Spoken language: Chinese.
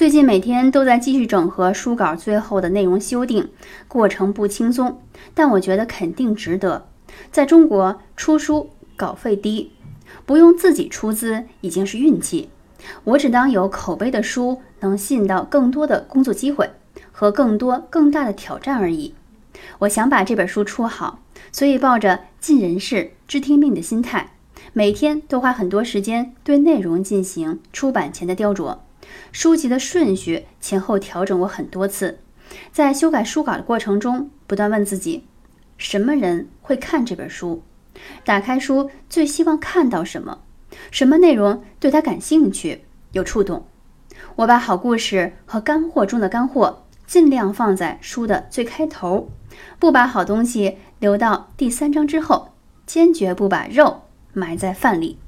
最近每天都在继续整合书稿最后的内容修订，过程不轻松，但我觉得肯定值得。在中国出书稿费低，不用自己出资已经是运气。我只当有口碑的书能吸引到更多的工作机会和更多更大的挑战而已。我想把这本书出好，所以抱着尽人事、知天命的心态，每天都花很多时间对内容进行出版前的雕琢，书籍的顺序前后调整过很多次。在修改书稿的过程中，不断问自己：什么人会看这本书？打开书最希望看到什么？什么内容对他感兴趣、有触动？我把好故事和干货中的干货尽量放在书的最开头，不把好东西留到第三章之后，坚决不把肉埋在饭里。